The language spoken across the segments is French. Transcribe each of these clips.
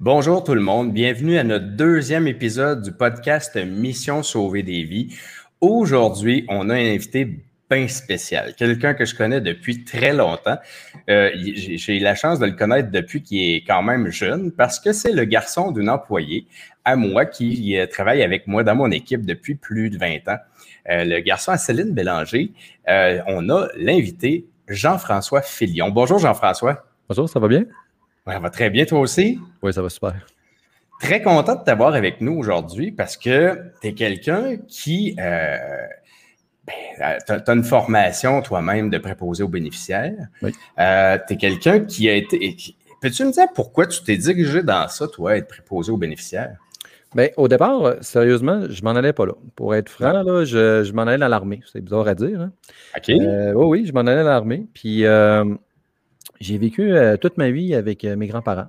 Bonjour tout le monde, bienvenue à notre deuxième épisode du podcast Mission Sauver des vies. Aujourd'hui, on a un invité bien spécial, quelqu'un que je connais depuis très longtemps. Euh, J'ai eu la chance de le connaître depuis qu'il est quand même jeune parce que c'est le garçon d'une employée à moi qui euh, travaille avec moi dans mon équipe depuis plus de 20 ans. Euh, le garçon à Céline Bélanger. On a l'invité Jean-François Filion. Bonjour Jean-François. Bonjour, ça va bien? Ça va très bien, toi aussi? Oui, ça va super. Très content de t'avoir avec nous aujourd'hui parce que tu es quelqu'un qui. Euh, ben, tu as, une formation toi-même de préposé aux bénéficiaires. Oui. Euh, tu es quelqu'un qui a été. Peux-tu me dire pourquoi tu t'es dirigé dans ça, toi, être préposé aux bénéficiaires? Bien, au départ, sérieusement, je m'en allais pas là. Pour être franc, là, je, je m'en allais dans l'armée. C'est bizarre à dire. Hein? OK. Euh, oui, oui, je m'en allais dans l'armée. Puis euh, j'ai vécu euh, toute ma vie avec euh, mes grands-parents.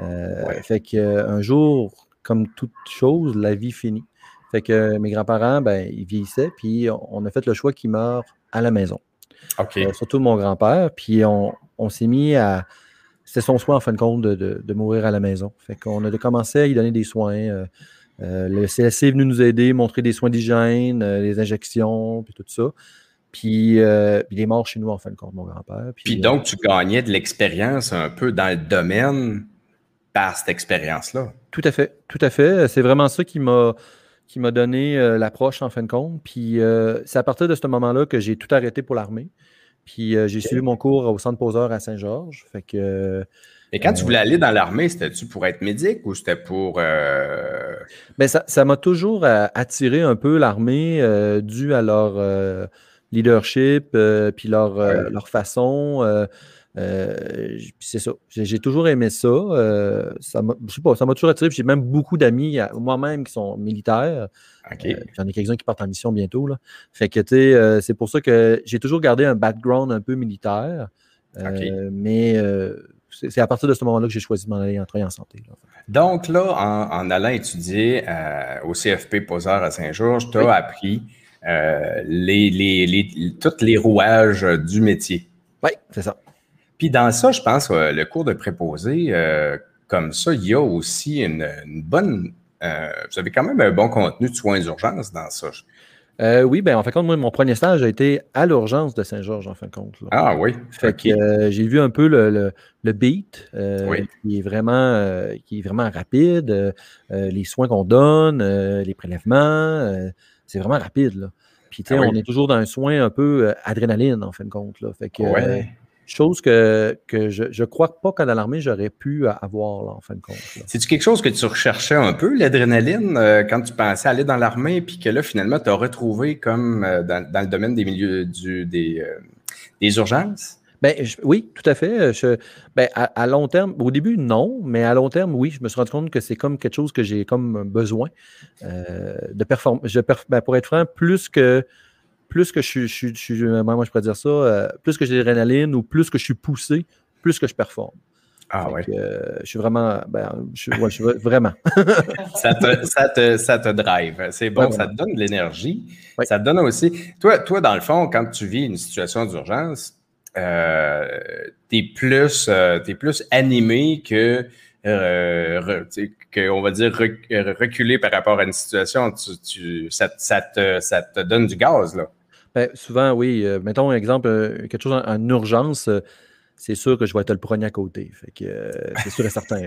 Euh, Ouais. Fait qu'un jour, comme toute chose, la vie finit. Fait que mes grands-parents, ben, ils vieillissaient, puis on a fait le choix qu'ils meurent à la maison. Surtout mon grand-père. Puis on, on s'est mis à. C'était son choix, en fin de compte, de, de- de mourir à la maison. Fait qu'on a commencé à y donner des soins. euh, le CLC est venu nous aider, montrer des soins d'hygiène, euh, les injections, puis tout ça. Puis euh, il est mort chez nous, en fin de compte, mon grand-père. Puis euh, donc, tu gagnais de l'expérience un peu dans le domaine par cette expérience-là. Tout à fait, tout à fait. C'est vraiment ça qui m'a qui m'a donné euh, l'approche en fin de compte. Puis euh, c'est à partir de ce moment-là que j'ai tout arrêté pour l'armée. Puis euh, j'ai suivi mon cours au centre poseur à Saint-Georges. Fait que Et quand tu voulais aller dans l'armée, c'était-tu pour être médic ou c'était pour. ben, ça ça m'a toujours attiré un peu l'armée dû à leur leadership euh, puis leur, euh, Ouais. leur façon. euh, c'est ça. J'ai toujours aimé ça. ça m'a, je sais pas, ça m'a toujours attiré. J'ai même beaucoup d'amis moi-même qui sont militaires. J'en ai quelques-uns qui partent en mission bientôt. Là. Fait que, tu sais, c'est pour ça que j'ai toujours gardé un background un peu militaire. Mais c'est à partir de ce moment-là que j'ai choisi de m'en aller en travail en santé. là. Donc là, en, en allant étudier euh, au CFP Poseur à Saint-Georges, tu as Oui. appris les, les, les, tous les rouages euh, du métier. Oui, c'est ça. Puis dans ça, je pense que le cours de préposé, euh, comme ça, il y a aussi une, une bonne. euh, vous avez quand même un bon contenu de soins d'urgence dans ça. Euh, oui, ben en fin de compte, moi, mon premier stage a été à l'urgence de Saint-Georges, en fin de compte. là. Ah oui. Fait que euh, j'ai vu un peu le, le- le beat euh, Oui. qui, est vraiment, euh, qui est vraiment rapide, euh, euh, les soins qu'on donne, euh, les prélèvements, euh, c'est vraiment rapide. Là. Puis, tu sais, Ah oui. on est toujours dans un soin un peu euh, adrénaline, en fin de compte. Là. Fait que, Ouais. euh, chose que, que je ne crois pas qu'à l'armée, j'aurais pu euh, avoir, là, en fin de compte. C'est-tu quelque chose que tu recherchais un peu, l'adrénaline, euh, quand tu pensais aller dans l'armée, puis que là, finalement, tu as retrouvé comme dans, dans le domaine des milieux du, des, des urgences? Ben, je- oui, tout à fait. Je, ben, à, à long terme, au début, non, mais à long terme, oui, je me suis rendu compte que c'est comme quelque chose que j'ai comme besoin euh, de performer. Perf- ben, pour être franc, plus que plus que je suis, je, suis- moi je pourrais dire ça, euh, plus que j'ai l'adrénaline ou plus que je suis poussé, plus que je performe. Ah Fait que, euh, je suis vraiment, ben, je, ouais, vraiment. Ça te, ça, te, ça te drive. C'est bon, Ouais, ça te donne de l'énergie. Ça te donne aussi. Toi, toi, dans le fond, quand tu vis une situation d'urgence, euh, tu es, plus, euh, t'es plus animé que, euh, que, on va dire, rec- reculé par rapport à une situation. Tu, tu- ça, ça te, ça te donne du gaz, là. Ben, souvent, oui. mettons un exemple, quelque chose en, en urgence, c'est sûr que je vais être le premier à côté. Fait que euh, c'est sûr et certain.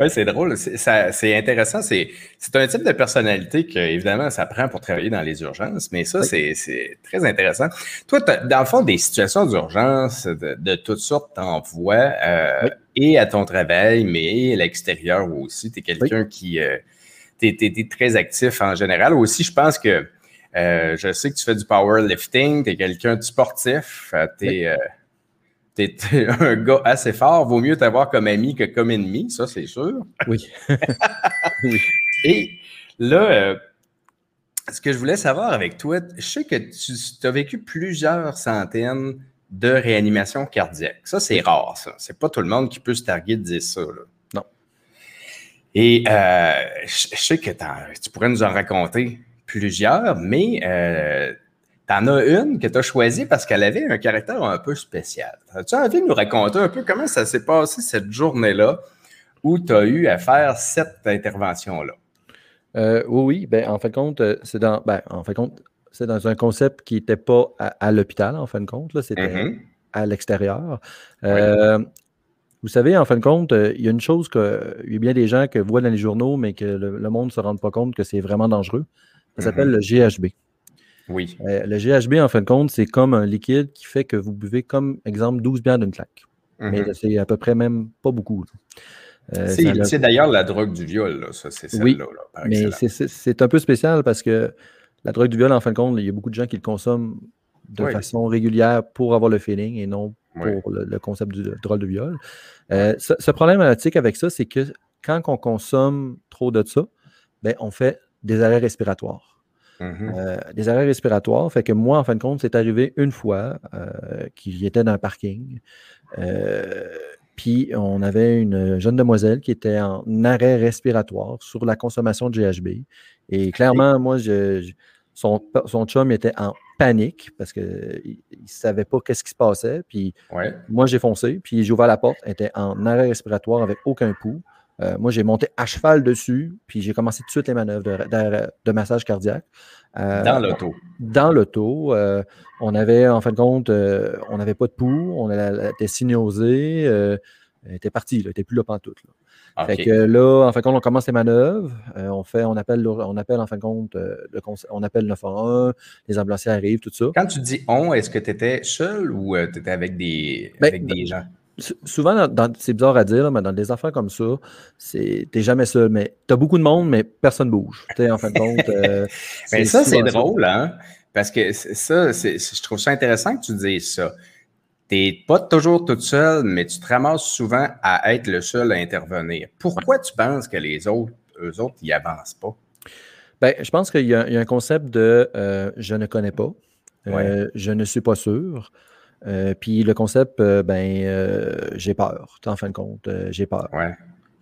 Oui, c'est drôle. C'est, intéressant. C'est, un type de personnalité que, évidemment, ça prend pour travailler dans les urgences, mais ça, Oui. c'est, très intéressant. Toi, dans le fond, des situations d'urgence de, de toutes sortes, t'en vois, euh, Oui. et à ton travail, mais à l'extérieur aussi. Tu es quelqu'un qui. Euh, t'es- t'es très actif en général. Aussi, je pense que euh, je sais que tu fais du powerlifting, tu es quelqu'un de sportif, euh, t'es, Oui. euh, un gars assez fort. Vaut mieux t'avoir comme ami que comme ennemi, ça, c'est sûr. oui. oui. Et là, euh, ce que je voulais savoir avec toi, je sais que tu as vécu plusieurs centaines de réanimations cardiaques. Ça, c'est rare, ça. C'est pas tout le monde qui peut se targuer de dire ça. là. Non. Et je je sais que tu pourrais nous en raconter plusieurs, mais euh, en as une que tu as choisie parce qu'elle avait un caractère un peu spécial. As-tu envie de nous raconter un peu comment ça s'est passé cette journée-là où tu as eu à faire cette intervention-là? Euh, oui, oui. Ben, en fin de compte, euh, c'est dans, ben, en fin compte, c'est dans un concept qui n'était pas à, l'hôpital, en fin de compte. C'était mm-hmm. à l'extérieur. Euh, vous savez, en fin de compte, il y a une chose que il y a bien des gens qui voient dans les journaux, mais que le, monde ne se rend pas compte que c'est vraiment dangereux. Ça s'appelle mm-hmm. le GHB. Oui. le GHB, en fin de compte, c'est comme un liquide qui fait que vous buvez, comme exemple, 12 bières d'une claque. Mais mm-hmm. c'est à peu près même pas beaucoup. Euh, c'est d'ailleurs la drogue du viol, ça, c'est. Oui, mais c'est un peu spécial parce que la drogue du viol, en fin de compte, il y a beaucoup de gens qui le consomment de façon régulière pour avoir le feeling et non pour le, concept du drogue du viol. Euh, ce, ce, problématique avec ça, c'est que quand on consomme trop de ça, ben, on fait des arrêts respiratoires. Mm-hmm. Euh, des arrêts respiratoires, fait que moi, en fin de compte, c'est arrivé une fois qu'il était dans un parking. Puis on avait une jeune demoiselle qui était en arrêt respiratoire sur la consommation de GHB. Et clairement, moi, son, son chum était en panique parce qu'il ne savait pas qu'est-ce qui se passait. Puis moi, j'ai foncé, puis j'ai ouvert la porte. Elle était en arrêt respiratoire avec aucun pouls. Euh, moi, j'ai monté à cheval dessus, puis j'ai commencé tout de suite les manœuvres de, massage cardiaque. Euh, dans l'auto. Dans l'auto. Euh, on avait, en fin de compte, on n'avait pas de pouls, on était elle était partie, elle n'était plus là pantoute. Là. Fait que là, en fin de compte, on commence les manœuvres, on fait, on appelle, on appelle en fin de compte, le on appelle 911, les ambulanciers arrivent, tout ça. Quand tu dis on, est-ce que tu étais seul ou tu étais avec des, ben, avec des gens? Souvent, c'est bizarre à dire, mais dans des affaires comme ça, t'es jamais seul. Mais t'as beaucoup de monde, mais personne bouge. en fin de compte. Euh, mais ça, c'est drôle, hein? Parce que ça, je trouve ça intéressant que tu dises ça. T'es pas toujours toute seule, mais tu te ramasses souvent à être le seul à intervenir. Pourquoi tu penses que les autres, eux autres, ils avancent pas? Ben, je pense qu'il y, a un concept de euh, je ne connais pas, euh, je ne suis pas sûr. Euh, puis le concept, euh, ben, euh, j'ai peur, en fin de compte, j'ai peur.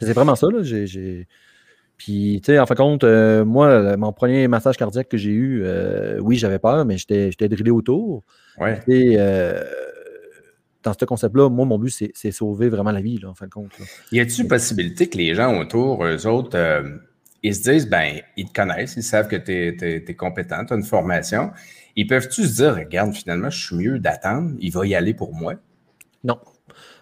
C'est vraiment ça, là. J'ai, Puis, tu sais, en fin de compte, moi, mon premier massage cardiaque que j'ai eu, oui, j'avais peur, mais j'étais, j'étais drillé autour. Ouais. Et dans ce concept-là, moi, mon but, c'est, sauver vraiment la vie, là, en fin de compte. Y a-t-il possibilité que les gens autour, eux autres, ils se disent, ben, ils te connaissent, ils savent que tu es, compétent, tu as une formation. Ils peuvent-tu se dire, regarde, finalement, je suis mieux d'attendre, il va y aller pour moi? Non.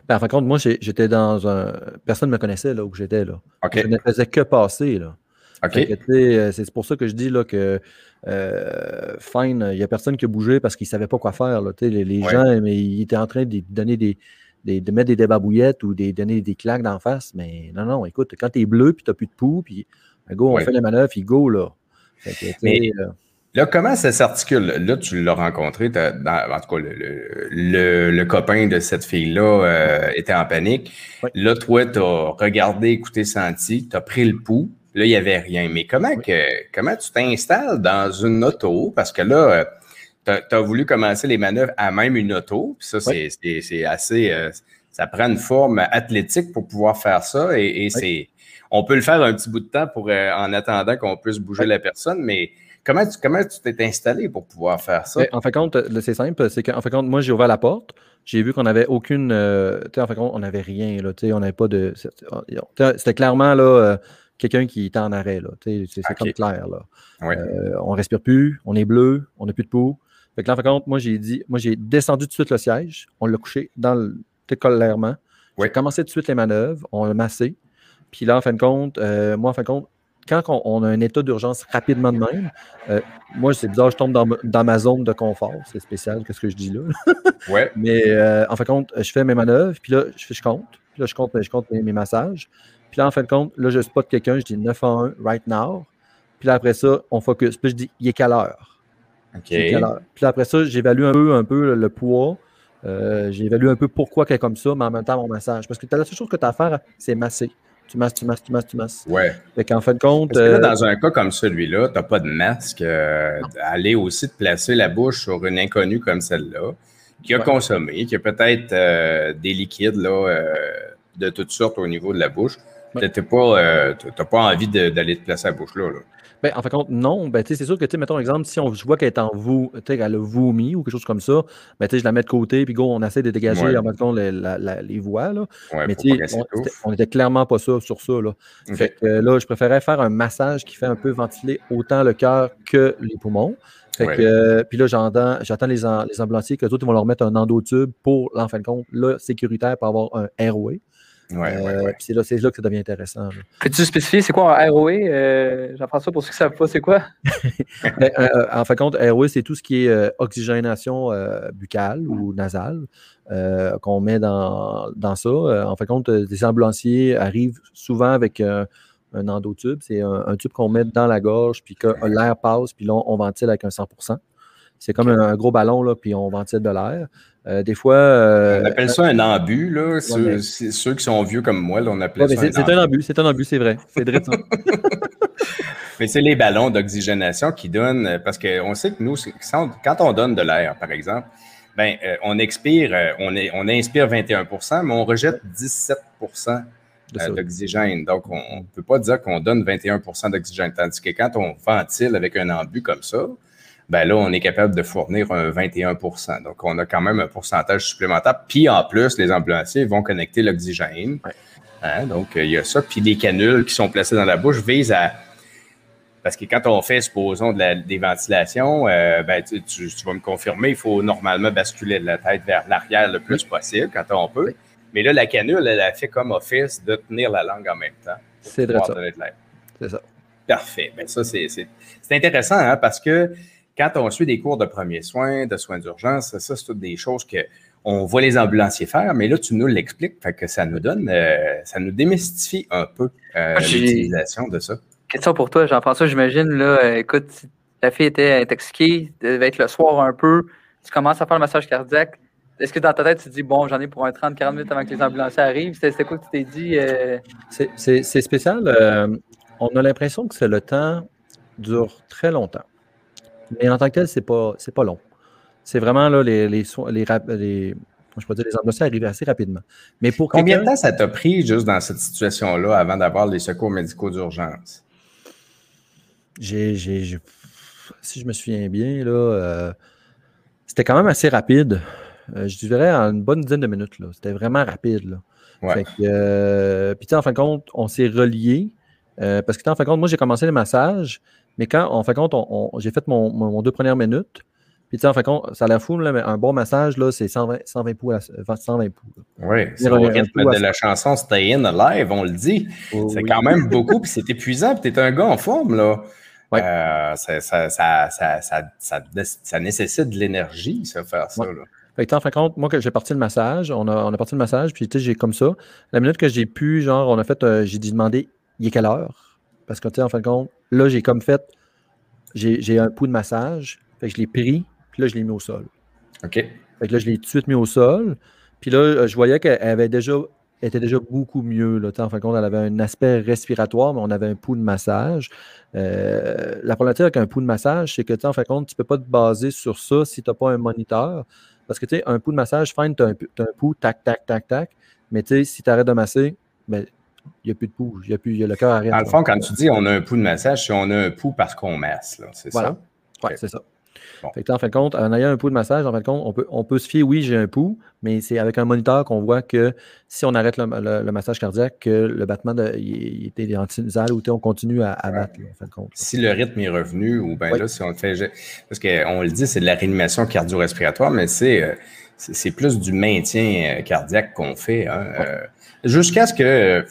Ben, en fin de compte, moi, j'étais dans un. Personne ne me connaissait là où j'étais. là. Je ne faisais que passer. là. Euh, c'est pour ça que je dis là, que euh, fine, il n'y a personne qui a bougé parce qu'il ne savait pas quoi faire. Là, les, les gens, mais ils étaient en train de donner des, de mettre des débabouillettes ou de donner des claques d'en face. Mais non, non, écoute, quand tu es bleu puis tu n'as plus de poux, puis ben, go, on fait les manœuvres, puis go là. mais, euh, Là, comment ça s'articule? Là, tu l'as rencontré, dans, en tout cas, le, copain de cette fille-là euh, était en panique. Là, toi, tu as regardé, écouté, senti, tu as pris le pouls. Là, il n'y avait rien. Mais comment, que, comment tu t'installes dans une auto? Parce que là, euh, tu as, voulu commencer les manœuvres à même une auto. ça, c'est assez. Euh, ça prend une forme athlétique pour pouvoir faire ça. Et, c'est. On peut le faire un petit bout de temps pour en attendant qu'on puisse bouger la personne, mais Comment tu comment tu t'es installé pour pouvoir faire ça? En fait, compte, c'est simple, c'est qu'en fait, compte, moi, j'ai ouvert la porte, j'ai vu qu'on n'avait aucune. Euh, en fait, compte, on n'avait rien, là, on n'avait pas de. C'était clairement là, euh, quelqu'un qui était en arrêt, là. C'est comme clair, là. Euh, on respire plus, on est bleu, on n'a plus de peau. Fait que là, en fait, compte, moi, j'ai dit, moi, j'ai descendu tout de suite le siège, on l'a couché dans le colère J'ai commencé tout de suite les manœuvres, on l'a massé. Puis là, en fin de compte, moi, en fin de compte, quand on, a un état d'urgence rapidement de même, euh, moi, c'est bizarre, je tombe dans, ma zone de confort. C'est spécial, qu'est-ce que je dis là? ouais. Mais euh, en fin de compte, je fais mes manœuvres, puis là, je, je compte. Puis là, je compte, je compte mes, massages. Puis là, en fin de compte, là, je spot quelqu'un, je dis 9 à 1, right now. Puis là, après ça, on focus. Puis je dis, il est quelle heure? OK. Puis là, après ça, j'évalue un peu, un peu le, poids. Euh, j'évalue un peu pourquoi qu'elle est comme ça, mais en même temps, mon massage. Parce que la seule chose que tu as à faire, c'est masser tu masses, tu masses, tu masses, tu masses. Ouais. Fait qu'en de compte. Parce que là, euh, dans un cas comme celui-là, tu n'as pas de masque. Euh, aller aussi te placer la bouche sur une inconnue comme celle-là, qui a consommé, qui a peut-être euh, des liquides là, de toutes sortes au niveau de la bouche. Tu n'as pas, pas, envie d'aller te placer à la bouche là. Ben, en fait, compte, non. Ben, c'est sûr que, mettons exemple, si on, je vois qu'elle est en vous, elle a vomi ou quelque chose comme ça, ben, je la mets de côté, puis go, on essaie de dégager en mettant les, les voies. Là. mais on, n'était clairement pas ça sur ça. Là. Fait que là, je préférais faire un massage qui fait un peu ventiler autant le cœur que les poumons. Fait que, puis là, j'attends les, les ambulanciers que d'autres vont leur mettre un endotube pour, en fin de compte, là, sécuritaire pour avoir un airway. Euh, c'est là, là, que ça devient intéressant. Peux-tu spécifier c'est quoi un ROE? Euh, Jean-François, pour ceux qui ne savent pas, c'est quoi? Ben, euh, en fin de compte, ROE, c'est tout ce qui est oxygénation buccale ou nasale qu'on met dans, dans ça. en fin de compte, les ambulanciers arrivent souvent avec un endotube. C'est un, tube qu'on met dans la gorge, puis que l'air passe, puis là, on ventile avec un 100 c'est comme un, gros ballon, là, puis on ventile de l'air. Euh, des fois. Euh, on appelle ça un embu, là. ceux, qui sont vieux comme moi, là, on appelle ça. C'est un embu, c'est un embu, c'est vrai. C'est vrai, Mais c'est les ballons d'oxygénation qui donnent, parce qu'on sait que nous, quand on donne de l'air, par exemple, ben, euh, on expire, on, est, on inspire 21% mais on rejette 17% d'oxygène. Donc, on ne peut pas dire qu'on donne 21% d'oxygène. Tandis que quand on ventile avec un embu comme ça, ben là, on est capable de fournir un 21% Donc, on a quand même un pourcentage supplémentaire. Puis, en plus, les ambulanciers vont connecter l'oxygène. Hein, donc, il y a ça. Puis, les canules qui sont placées dans la bouche visent à. Parce que quand on fait, supposons, de la, des ventilations, euh, ben, tu, vas me confirmer, il faut normalement basculer la tête vers l'arrière le plus possible quand on peut. Mais là, la canule, elle a fait comme office de tenir la langue en même temps. C'est ça. C'est ça. Parfait. Ben, ça, c'est intéressant hein, parce que quand on suit des cours de premiers soins, de soins d'urgence, ça, c'est toutes des choses que on voit les ambulanciers faire, mais là, tu nous l'expliques, fait que ça nous donne, euh, ça nous démystifie un peu euh, l'utilisation de ça. Question pour toi, Jean-François, j'imagine, là, euh, écoute, la fille était intoxiquée, devait être le soir un peu, tu commences à faire le massage cardiaque. Est-ce que dans ta tête, tu te dis, bon, j'en ai pour un 30-40 minutes avant que les ambulanciers arrivent? C'était quoi que tu t'es dit? C'est spécial. on a l'impression que le temps dure très longtemps. Mais en tant que tel, c'est pas, pas long. C'est vraiment là, les, les, les, les je peux dire, les ambulanciers arrivent assez rapidement. Mais pour Combien de temps ça t'a pris juste dans cette situation-là avant d'avoir les secours médicaux d'urgence? J'ai, si je me souviens bien, là, euh, c'était quand même assez rapide. Euh, je dirais en une bonne dizaine de minutes. Là. C'était vraiment rapide. Là. Ouais. Euh, puis, en fin de compte, on s'est reliés. parce que, en fin de compte, moi, j'ai commencé le massage. Mais quand, en fin de compte, j'ai fait mon, deux premières minutes, puis tu sais, en fin de compte, ça a l'air fou, là, mais un bon massage, là, c'est 120, 120 pouls. 120 pouls oui, c'est le rythme de la chanson Stay In Alive, on le dit. c'est quand même beaucoup, puis c'est épuisant, puis t'es un gars en forme, là. Euh, ça, ça, ça, ça, nécessite de l'énergie, ça, faire ça. Là. Fait que, en fin de compte, moi, que j'ai parti le massage, on a, on a parti le massage, puis tu sais, j'ai comme ça. La minute que j'ai pu, genre, on a fait, euh, j'ai demandé, il est quelle heure? Parce que, tu sais, en fin de compte, là, j'ai comme fait, j'ai un pouls de massage, fait que je l'ai pris, puis là, je l'ai mis au sol. OK. Fait que là, je l'ai tout de suite mis au sol. Puis là, euh, je voyais qu'elle avait déjà, était déjà beaucoup mieux. Là. En fin de compte, elle avait un aspect respiratoire, mais on avait un pouls de massage. Euh, la problématique avec un pouls de massage, c'est que, en fin de compte, tu ne peux pas te baser sur ça si tu n'as pas un moniteur. Parce que, tu sais, un pouls de massage, fine, tu as, un pouls, tac, tac, tac, tac. Mais, tu sais, si tu arrêtes de masser, ben, il n'y a plus de pouls. Il y a, plus, il y a le cœur arrête. Dans le fond, quand tu dis on a un pouls de massage, c'est on a un pouls parce qu'on masse. C'est ça? Oui, c'est ça. en fin de compte, en ayant un pouls de massage, en fin de compte, on peut, on peut se fier, oui, j'ai un pouls, mais c'est avec un moniteur qu'on voit que si on arrête le, massage cardiaque, que le battement de, il, était ou on continue à, battre, en fin de compte. Si le rythme est revenu, ou bien là, si on le fait. Parce qu'on le dit, c'est de la réanimation cardio-respiratoire, mais c'est. Euh, c'est plus du maintien euh, cardiaque qu'on fait. Hein, euh, jusqu'à ce que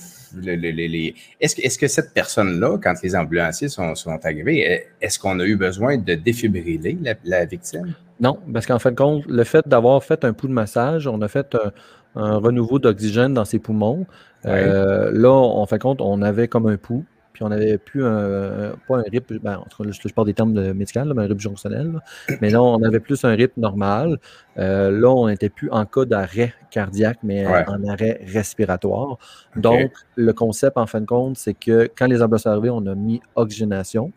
est-ce que, est que, cette personne-là, quand les ambulanciers sont, arrivés, est-ce qu'on a eu besoin de défibriller la, victime? Non, parce qu'en fin de compte, le fait d'avoir fait un pouls de massage, on a fait un, renouveau d'oxygène dans ses poumons. Euh, là, en fin de compte, on avait comme un pouls on n'avait plus un, pas un rythme, ben, je, parle des termes de médical, mais un rythme jonctionnel. Mais là, on avait plus un rythme normal. Euh, là, on n'était plus en cas d'arrêt cardiaque, mais en arrêt respiratoire. Donc, le concept, en fin de compte, c'est que quand les ambulances sont arrivées, on a mis oxygénation,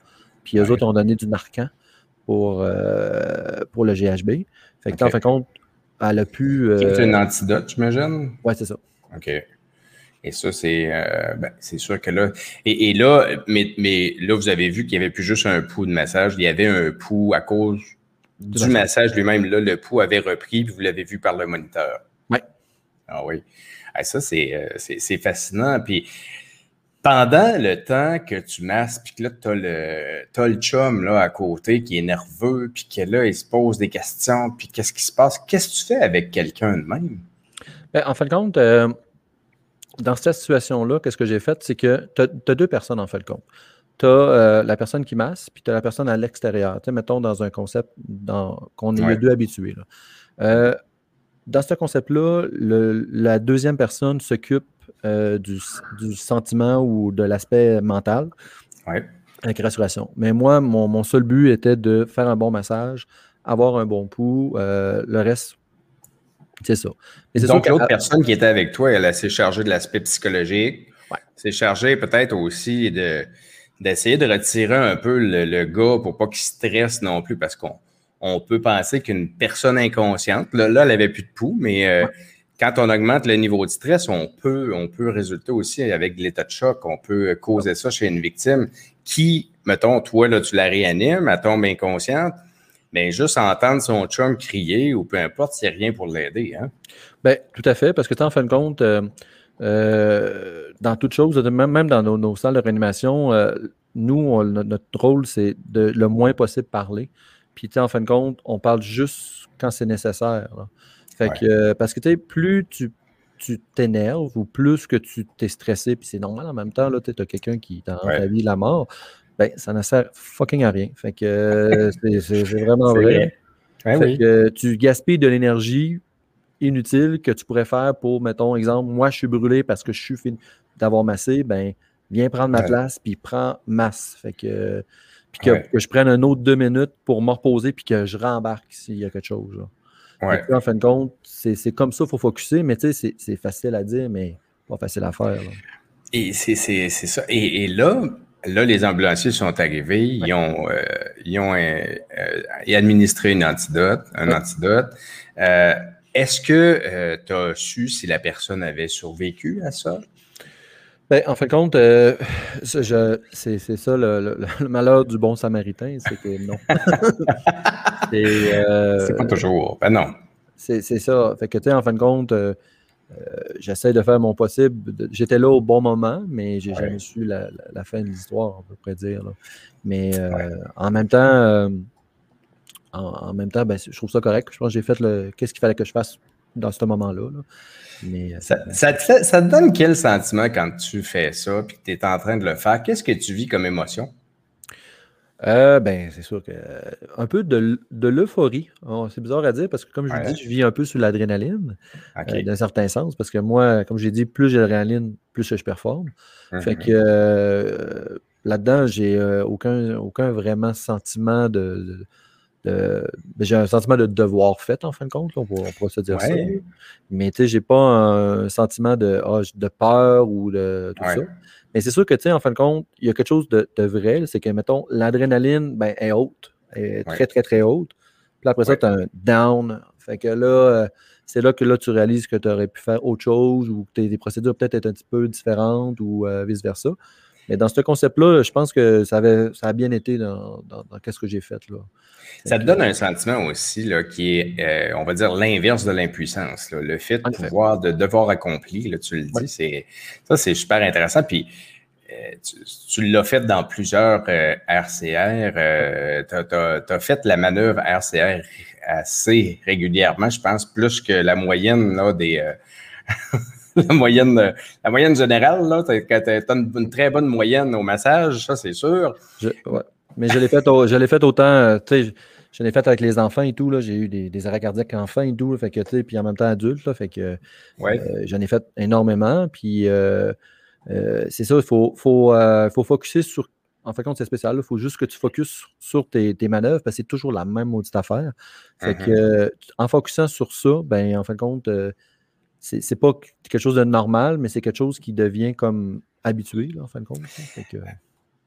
puis eux autres ont donné du Narcan pour, euh, pour le GHB. Fait que, en fin de compte, elle a pu. c'est un antidote, j'imagine? Oui, c'est ça. OK. Et ça, c'est euh, ben, c'est sûr que là. Et, là, mais, mais là, vous avez vu qu'il n'y avait plus juste un pouls de massage, il y avait un pouls à cause du massage lui-même. Là, le pouls avait repris, puis vous l'avez vu par le moniteur. Oui. Ah oui. ça, euh, c'est fascinant. Puis pendant le temps que tu masses, puis que là, tu as le, as le chum là, à côté qui est nerveux, puis que là, il se pose des questions, puis qu'est-ce qui se passe? Qu'est-ce que tu fais avec quelqu'un de même? Ben, en fin de compte, euh, dans cette situation-là, qu'est-ce que j'ai fait? C'est que tu as, deux personnes en fin de compte. Tu as euh, la personne qui masse, puis tu as la personne à l'extérieur. Tu sais, mettons dans un concept qu'on est les deux habitués. Euh, dans ce concept-là, la deuxième personne s'occupe euh, du, sentiment ou de l'aspect mental avec restauration. Mais moi, mon, seul but était de faire un bon massage, avoir un bon pouls. le reste, c'est ça. Donc, l'autre personne qui était avec toi, elle s'est chargée de l'aspect psychologique. Ouais. C'est chargée peut-être aussi de d'essayer de retirer un peu le, gars pour pas qu'il stresse non plus, parce qu'on on peut penser qu'une personne inconsciente, là, elle avait plus de pouls, mais euh, quand on augmente le niveau de stress, on peut, on peut résulter aussi avec l'état de choc, on peut causer ça chez une victime qui, mettons, toi, là, tu la réanimes, elle tombe inconsciente, mais juste entendre son chum crier ou peu importe, c'est rien pour l'aider. Hein? Bien, tout à fait, parce que tu en fin de compte, euh, euh, dans toute chose, même, dans nos, salles de réanimation, euh, nous, notre rôle, c'est de le moins possible parler. Puis, en fin de compte, on parle juste quand c'est nécessaire. Fait que, parce que, tu sais, plus tu tu t'énerves ou plus que tu t'es stressé, puis c'est normal en même temps, là, tu as quelqu'un qui est dans ta vie la mort, ben, ça ne sert fucking à rien. Fait que euh, c'est vraiment vrai. fait que tu gaspilles de l'énergie inutile que tu pourrais faire pour, mettons, exemple, moi, je suis brûlé parce que je suis fini d'avoir massé, ben, viens prendre ma place, puis prends masse. Fait que, puis que, je prenne un autre deux minutes pour me reposer, puis que je rembarque s'il y a quelque chose. en fin de compte, c'est comme ça, il faut focuser, mais tu sais, c'est facile à dire, mais pas facile à faire. Et c'est ça. et, là, Là, les ambulanciers sont arrivés, ils ont, euh, ils ont euh, euh, administré une antidote, un antidote. Est-ce que tu as su si la personne avait survécu à ça? Ben, en fin de compte, c'est ça le, malheur du bon samaritain, c'est que non. c'est pas toujours. Ben non. C'est ça. Fait que, tu sais, en fin de compte, euh, j'essaie de faire mon possible. J'étais là au bon moment, mais j'ai jamais su la, fin de l'histoire, on peut près dire. Mais euh, en même temps, euh, en, même temps, ben, je trouve ça correct. Je pense que j'ai fait le qu'est-ce qu'il fallait que je fasse dans ce moment-là. Mais, ça, te donne quel sentiment quand tu fais ça et que tu es en train de le faire? Qu'est-ce que tu vis comme émotion? Euh, ben, c'est sûr que euh, un peu de, l'euphorie. Oh, c'est bizarre à dire parce que, comme je vous dis, je vis un peu sur l'adrénaline, euh, d'un certain sens, parce que moi, comme j'ai dit, plus j'ai l'adrénaline, plus je performe. Fait mm-hmm. que là-dedans, j'ai aucun, aucun vraiment sentiment de. Ben, j'ai un sentiment de devoir fait, en fin de compte, on, pourrait, se dire ça. Mais tu sais, j'ai pas un sentiment de, ah, de peur ou de tout ça. Mais c'est sûr que, tu sais, en fin de compte, il y a quelque chose de, vrai, c'est que, mettons, l'adrénaline ben, est haute, est très, très, très haute. Puis après ça, tu as un down. Fait que là, euh, c'est là que là, tu réalises que tu aurais pu faire autre chose ou que tes, procédures peut-être être un petit peu différentes ou euh, vice-versa. Mais dans ce concept-là, je pense que ça, avait, ça a bien été dans, dans, ce que j'ai fait. Là. Ça te donne un sentiment aussi là, qui est, euh, on va dire, l'inverse de l'impuissance. Le fait de pouvoir, de devoir accompli, là, tu le dis, c'est ça, c'est super intéressant. Puis euh, tu, l'as fait dans plusieurs RCR. Euh, tu as, fait la manœuvre RCR assez régulièrement, je pense, plus que la moyenne là, des. la, moyenne, la moyenne générale, là, tu as, une, très bonne moyenne au massage, ça, c'est sûr. Mais je l'ai fait, je fait autant, euh, tu sais, je l'ai fait avec les enfants et tout, là. J'ai eu des, des, arrêts cardiaques enfants et tout, fait que, tu sais, puis en même temps adulte, là, fait que ouais. Euh, j'en ai fait énormément, puis euh, c'est ça, il faut, faut, faut focuser sur en fait, compte, c'est spécial. Il faut juste que tu focuses sur tes, tes manœuvres parce que c'est toujours la même maudite affaire. Fait que, mm-hmm. en focusant sur ça, ben, en fin de compte, c'est pas quelque chose de normal, mais c'est quelque chose qui devient comme habitué, en fin de compte.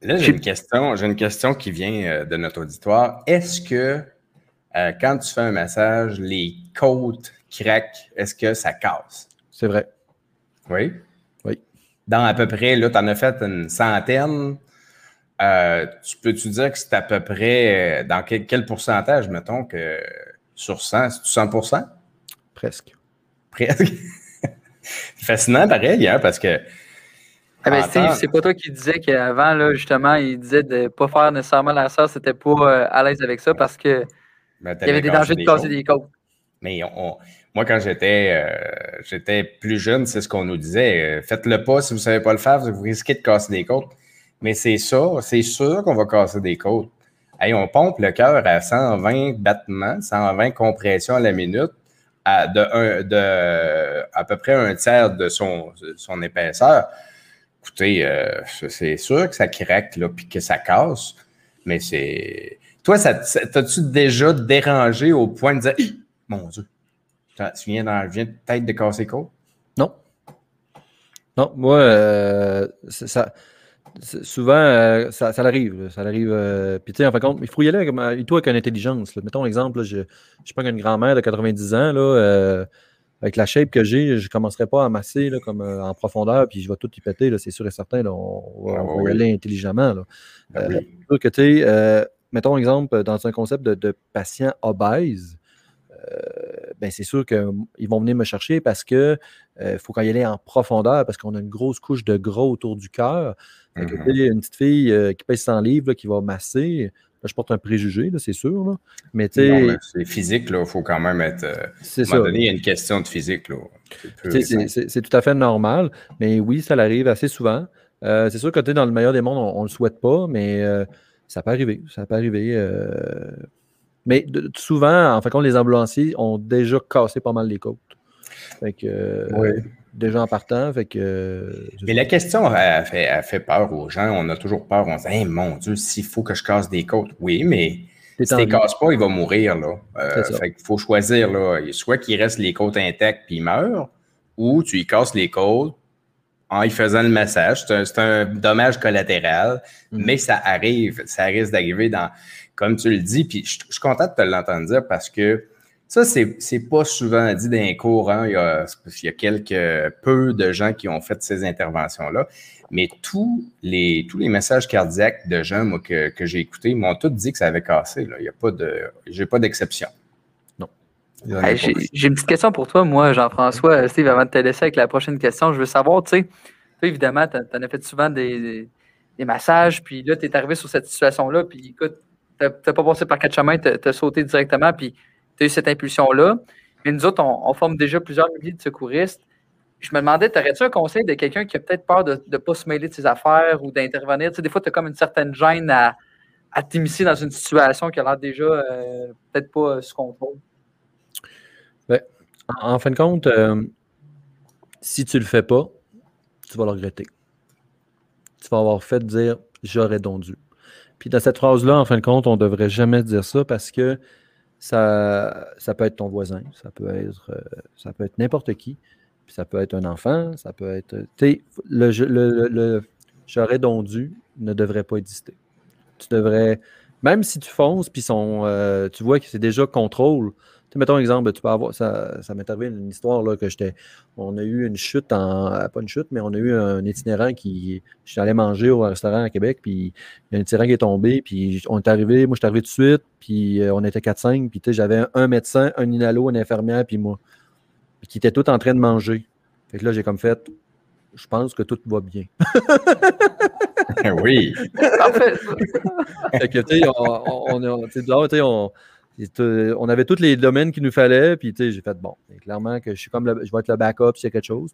Là, j'ai une question, j'ai une question qui vient euh, de notre auditoire. Est-ce que euh, quand tu fais un massage, les côtes craquent, est-ce que ça casse? C'est vrai. Oui? Oui. dans à peu près, là, tu en as fait une centaine. Euh, tu peux-tu dire que c'est à peu près, dans quel, pourcentage, mettons, que sur 100, c'est 100 Presque. Presque. fascinant, pareil, hein, parce que. Ah ben Steve, c'est pas toi qui disais qu'avant, là, justement, il disait de ne pas faire nécessairement la sœur, c'était pas euh, à l'aise avec ça parce que ben, il y avait des dangers de casser des côtes. Mais moi, quand j'étais j'étais plus jeune, c'est ce qu'on nous disait. Faites-le pas si vous ne savez pas le faire, vous risquez de casser des côtes. Mais c'est ça, c'est sûr qu'on va casser des côtes. Hey, on pompe le cœur à 120 battements, 120 compressions à la minute, à, de, de à peu près un tiers de son, son épaisseur. Écoutez, euh, c'est sûr que ça craque, là, puis que ça casse, mais c'est. Toi, t'as-tu déjà dérangé au point de dire Mon Dieu, tu viens, viens peut-être de casser côte? Non. Non, moi, euh, ça souvent, euh, ça, ça arrive. Ça arrive. Euh, puis, tu sais, en fin de compte, il faut y aller avec, euh, toi avec une intelligence. Mettons l'exemple, je, je prends une grand-mère de 90 ans, là, avec la shape que j'ai, je ne commencerai pas à masser là, comme, en profondeur, puis je vais tout y péter, c'est sûr et certain. on, va, ah y aller intelligemment. Là. Ah que, mettons exemple, dans un concept de, de patient obèse, ben c'est sûr qu'ils vont venir me chercher parce qu'il faut qu'on y aille en profondeur, parce qu'on a une grosse couche de gros autour du cœur. Mm-hmm. Une petite fille euh, qui pèse 100 livres, qui va masser, je porte un préjugé, c'est sûr. Mais c'est physique, il faut quand même être. Euh, c'est ça. Donné, il y a une question de physique. C'est tout à fait normal. Mais oui, ça arrive assez souvent. Euh, c'est sûr que dans le meilleur des mondes, on ne le souhaite pas, mais ça peut arriver. Ça peut arriver. Mais souvent, en fait, les ambulanciers ont déjà cassé pas mal les côtes. Fait que, oui déjà en partant. Fait que, euh, Mais la question a fait, fait, peur aux gens. On a toujours peur. On se dit, mon Dieu, s'il faut que je casse des côtes. Oui, mais si tu ne casses pas, il va mourir. Là. Euh, fait qu'il faut choisir. Là. Soit qu'il reste les côtes intactes puis il meurt, ou tu y casses les côtes en y faisant le massage. C'est un, dommage collatéral, mm. mais ça arrive. Ça risque d'arriver dans, comme tu le dis. Puis je, je suis content de te l'entendre dire parce que ça, c'est pas souvent dit d'un cours. Hein. Il, y a, il y a quelques peu de gens qui ont fait ces interventions-là. Mais tous les, tous les messages cardiaques de gens moi, que, que j'ai écoutés m'ont tous dit que ça avait cassé. Là. Il y a pas de. J'ai pas d'exception. J'ai une petite question pour toi, moi, Jean-François. Steve, avant de te laisser avec la prochaine question, je veux savoir, tu sais, évidemment, tu en as fait souvent des, des, massages, puis là, tu es arrivé sur cette situation-là, puis écoute, tu n'as pas passé par quatre chemins, tu as sauté directement, puis tu as eu cette impulsion-là. Mais nous autres, on, forme déjà plusieurs milliers de secouristes. Je me demandais, aurais-tu un conseil de quelqu'un qui a peut-être peur de ne pas se mêler de ses affaires ou d'intervenir? Tu sais, des fois, tu as comme une certaine gêne à, à t'immiscer dans une situation qui a l'air déjà euh, peut-être pas sous contrôle. Ben, en, fin de compte, euh, si tu le fais pas, tu vas le regretter. Tu vas avoir fait dire j'aurais donc dû. Puis dans cette phrase-là, en fin de compte, on ne devrait jamais dire ça parce que ça, ça peut être ton voisin, ça peut être, euh, ça peut être n'importe qui, puis ça peut être un enfant, ça peut être. Tu le, le, le, j'aurais donc dû ne devrait pas exister. Tu devrais, même si tu fonces, puis euh, tu vois que c'est déjà contrôle, mettons un exemple, tu peux avoir, ça, ça m'est arrivé une histoire là, que j'étais, on a eu une chute en, euh, pas une chute, mais on a eu un itinérant qui, je allé manger au restaurant à Québec, puis il y a un itinérant qui est tombé, puis on est arrivé, moi je suis arrivé tout de suite, puis euh, on était 4-5, puis j'avais un, médecin, un inhalo, une infirmière, puis moi, qui étaient tous en train de manger. Fait que là, j'ai comme fait, je pense que tout va bien. oui. fait que, tu sais, on, on, on, on avait tous les domaines qu'il nous fallait, puis j'ai fait bon. clairement que je suis comme je vais être le backup s'il y a quelque chose.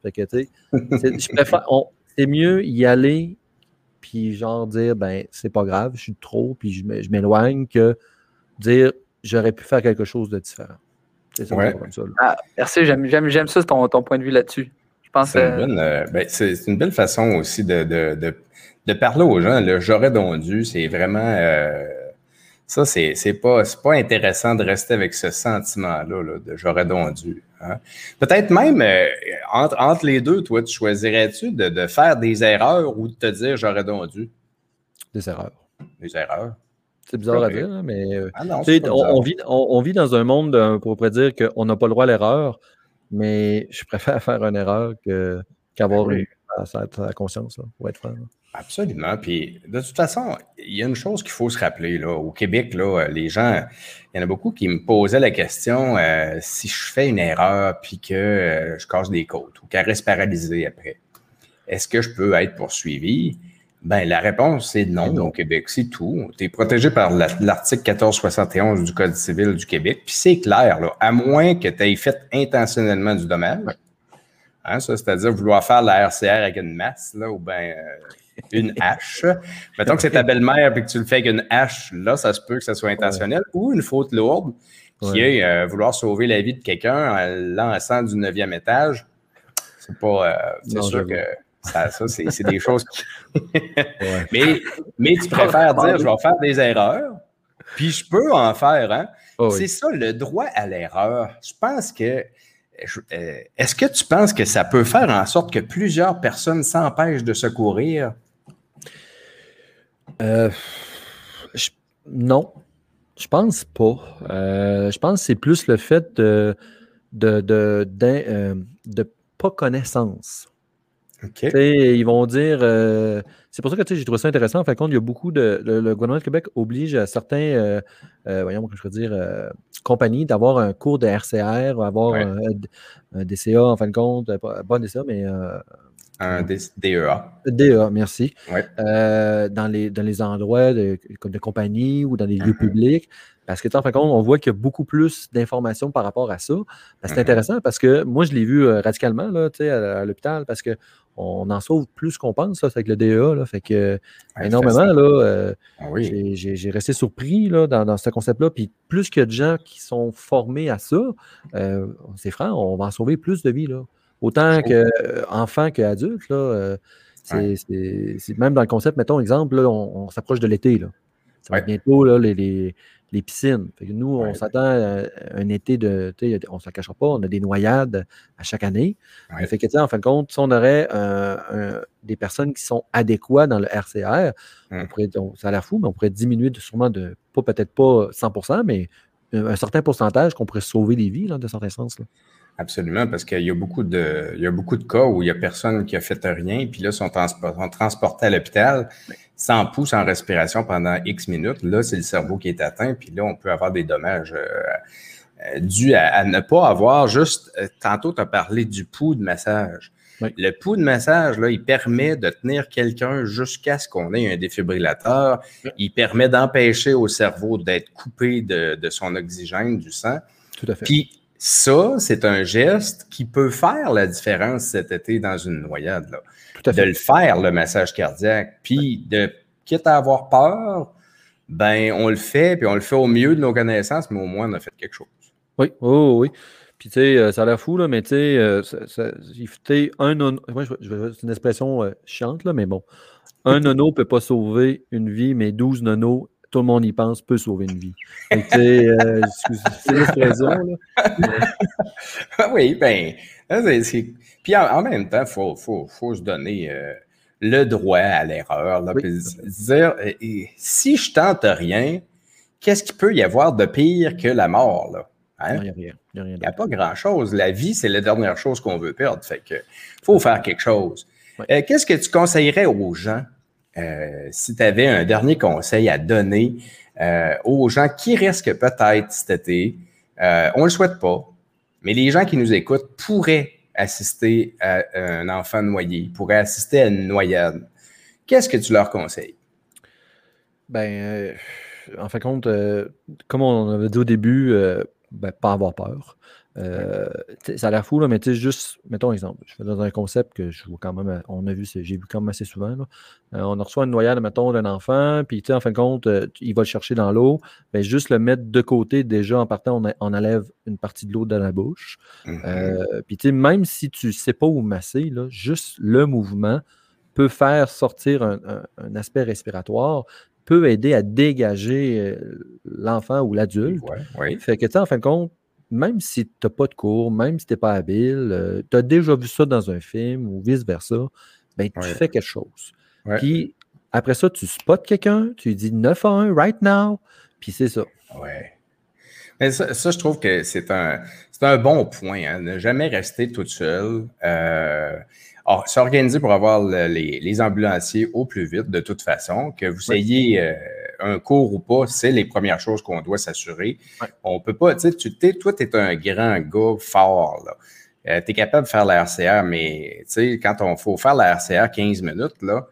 c'est mieux y aller, puis genre dire ben c'est pas grave, je suis trop, puis je m'éloigne que dire j'aurais pu faire quelque chose de différent. C'est ça, comme ça. Ah, merci, j'aime ça ton, ton point de vue là-dessus. Je pense c'est une, euh, ben, une, belle façon aussi de, de, de, parler aux gens. J'aurais donc dû, c'est vraiment. Euh, ça, c'est, c'est pas, pas intéressant de rester avec ce sentiment-là de j'aurais donc dû. Hein. Peut-être même euh, entre, entre, les deux, toi, tu choisirais-tu de, de, faire des erreurs ou de te dire j'aurais donc dû? Des erreurs. Des erreurs. C'est bizarre à dire, hein, mais euh, ah on, vit, on, vit, dans un monde, on pourrait dire qu'on n'a pas le droit à l'erreur, mais je préfère faire une erreur que, qu'avoir ben une sa, conscience, là, pour être franc. Absolument. Puis de toute façon, il y a une chose qu'il faut se rappeler. Là, au Québec, là, les gens, il y en a beaucoup qui me posaient la question euh, si je fais une erreur puis que euh, je casse des côtes ou qu'elle reste paralysée après, est-ce que je peux être poursuivi? Ben, la réponse, c'est non, au Québec, c'est tout. Tu es protégé par l'article 1471 du Code civil du Québec. Puis c'est clair, là, à moins que tu aies fait intentionnellement du dommage. Hein, ça, c'est-à-dire vouloir faire la RCR avec une masse, là, ou bien euh, une hache. Mettons que c'est ta belle-mère et que tu le fais avec une hache, là, ça se peut que ça soit intentionnel, ou une faute lourde, qui est euh, vouloir sauver la vie de quelqu'un en lançant du neuvième étage. C'est pas. Euh, c'est sûr que ça, c'est des choses qui. mais, mais tu préfères dire je vais faire des erreurs, puis je peux en faire, hein? Oh c'est ça, le droit à l'erreur. Je pense que. Euh, est-ce que tu penses que ça peut faire en sorte que plusieurs personnes s'empêchent de secourir? Euh, non, je pense pas. Euh, je pense que c'est plus le fait de, de, de, de pas connaissance. Ils vont dire. Euh, c'est pour ça que j'ai trouvé ça intéressant. En fin de compte, il y a beaucoup de. Le, gouvernement de Québec oblige à certains, euh, euh, voyons, je veux dire, compagnies d'avoir un cours de RCR, avoir un, DCA, en fin de compte. Pas un DCA, mais. Un DEA. DEA, merci. dans, les, dans les endroits de, comme de compagnie ou dans les lieux mm-hmm. publics. Parce que, en fin de compte, on voit qu'il y a beaucoup plus d'informations par rapport à ça. C'est mm-hmm. intéressant parce que moi, je l'ai vu radicalement là, à, à l'hôpital parce que on en sauve plus qu'on pense avec le DEA. Là, fait que énormément, là, euh, ah j'ai resté surpris là, dans, ce concept-là. Puis plus qu'il y a de gens qui sont formés à ça, euh, c'est franc, on va en sauver plus de vies. Là. Autant qu'enfants qu'adultes. Là, c'est même dans le concept, mettons exemple, là, on, s'approche de l'été. Ça va bientôt là, les, les piscines. nous, on s'attend à un été de. On ne s'en cachera pas, on a des noyades à chaque année. Fait que, en fin de compte, si on aurait des personnes qui sont adéquates dans le RCR, on hum. pourrait, ça a l'air fou, mais on pourrait diminuer sûrement de, pas peut-être pas 100% mais un certain pourcentage qu'on pourrait sauver des vies, là, de certains sens. Là. Absolument, parce qu'il y a beaucoup de, il y a beaucoup de cas où il n'y a personne qui a fait rien, puis là, ils sont, transportés à l'hôpital sans pouce, en respiration pendant X minutes. Là, c'est le cerveau qui est atteint, puis là, on peut avoir des dommages euh, euh, dus à, ne pas avoir juste. Euh, tantôt, tu as parlé du pouls de massage. Le pouls de massage, là, il permet de tenir quelqu'un jusqu'à ce qu'on ait un défibrillateur. Il permet d'empêcher au cerveau d'être coupé de, de, son oxygène, du sang. Tout à fait. Puis, ça, c'est un geste qui peut faire la différence cet été dans une noyade. Là. Tout à fait. De le faire, le massage cardiaque. Puis, de quitte à avoir peur, ben, on le fait, puis on le fait au mieux de nos connaissances, mais au moins, on a fait quelque chose. Oui, oh, oui. Puis, tu sais, euh, ça a l'air fou, là, mais tu sais, euh, un nono. c'est une expression euh, chiante, là, mais bon. Un nono ne peut pas sauver une vie, mais 12 nonos tout le monde y pense, peut sauver une vie. Euh, c'est l'expression. oui, bien. Puis en, même temps, il faut, faut, faut, se donner euh, le droit à l'erreur. Dire, si je tente rien, qu'est-ce qu'il peut y avoir de pire que la mort? Là? Hein? Il n'y a, pas grand-chose. La vie, c'est la dernière chose qu'on veut perdre. Fait que faut faire quelque chose. Euh, qu'est-ce que tu conseillerais aux gens euh, si tu avais un dernier conseil à donner euh, aux gens qui risquent peut-être cet été, euh, on ne le souhaite pas, mais les gens qui nous écoutent pourraient assister à un enfant noyé, pourraient assister à une noyade. Qu'est-ce que tu leur conseilles? Ben, en fin de compte, comme on avait dit au début, ben, pas avoir peur. Euh, ça a l'air fou, là, mais tu sais, juste, mettons un exemple. Je fais dans un concept que je vois quand même, on a vu, j'ai vu quand même assez souvent. Là. Euh, on reçoit une noyade, mettons, d'un enfant, puis tu sais, en fin de compte, euh, il va le chercher dans l'eau. Ben, juste le mettre de côté, déjà, en partant, on, on enlève une partie de l'eau dans la bouche. Mm-hmm. puis tu sais, même si tu ne sais pas où masser, là, juste le mouvement peut faire sortir un, aspect respiratoire peut aider à dégager l'enfant ou l'adulte. Fait que, tu sais, en fin de compte, même si tu n'as pas de cours, même si tu n'es pas habile, euh, tu as déjà vu ça dans un film ou vice-versa, ben, tu fais quelque chose. Puis après ça, tu spots quelqu'un, tu lui dis 9 à 1 right now, puis c'est ça. Ouais. Mais ça, je trouve que c'est un, un bon point. Hein, ne jamais rester toute seule. Euh, s'organiser pour avoir les, ambulanciers au plus vite, de toute façon. Que vous ayez euh, un cours ou pas, c'est les premières choses qu'on doit s'assurer. On peut pas, tu sais, toi, tu es un grand gars fort, là. Euh, tu es capable de faire la RCR, mais tu sais, quand on faut faire la RCR 15 minutes, là,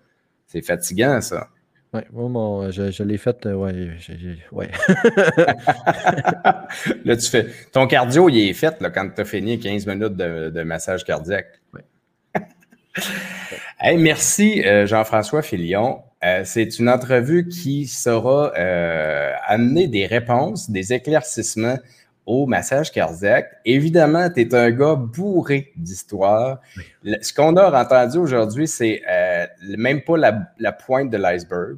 c'est fatigant, ça. Oui, moi, je, l'ai fait, euh, ouais, ouais. là, tu fais. Ton cardio, il est fait là, quand tu as fini 15 minutes de, massage cardiaque. Oui. hey, merci, euh, Jean-François Filion. Euh, c'est une entrevue qui saura amener des réponses, des éclaircissements au massage cardiaque. Évidemment, tu es un gars bourré d'histoire. Ce qu'on a entendu aujourd'hui, c'est euh, même pas la, pointe de l'iceberg.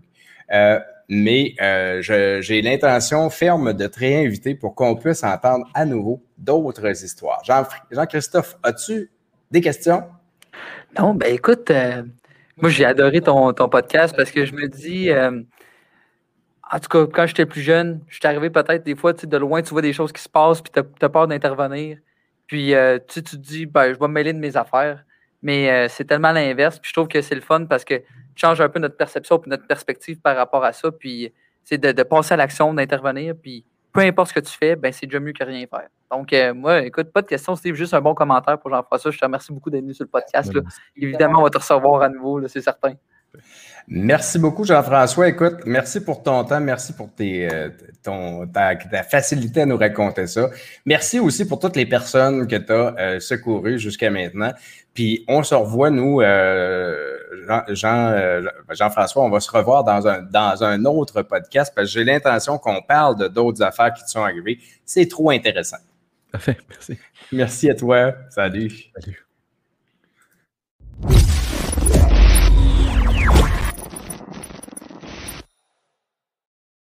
Euh, mais euh, j'ai l'intention ferme de te réinviter pour qu'on puisse entendre à nouveau d'autres histoires. Jean-Christophe, as-tu des questions? Non, ben écoute, moi j'ai adoré ton, ton, podcast parce que je me dis, en tout cas, quand j'étais plus jeune, je suis arrivé peut-être des fois, de loin, tu vois des choses qui se passent, puis tu as, peur d'intervenir. Puis euh, tu te dis, ben, je vais me mêler de mes affaires. Mais euh, c'est tellement l'inverse. Puis je trouve que c'est le fun parce que tu changes un peu notre perception puis notre perspective par rapport à ça. Puis c'est de, passer à l'action, d'intervenir. Puis peu importe ce que tu fais, ben, c'est déjà mieux que rien faire. Donc, euh, moi, écoute, pas de question, Steve, juste un bon commentaire pour Jean-François. Je te remercie beaucoup d'être venu sur le podcast. Évidemment, on va te recevoir à nouveau, c'est certain. Merci beaucoup, Jean-François. Écoute, merci pour ton temps, merci pour tes, euh, ton, ta, facilité à nous raconter ça. Merci aussi pour toutes les personnes que tu as euh, secourues jusqu'à maintenant. Puis on se revoit, nous, euh, Jean, Jean-François, on va se revoir dans un, dans un autre podcast parce que j'ai l'intention qu'on parle de d'autres affaires qui te sont arrivées. C'est trop intéressant. Parfait, merci. Merci à toi. Salut. Salut.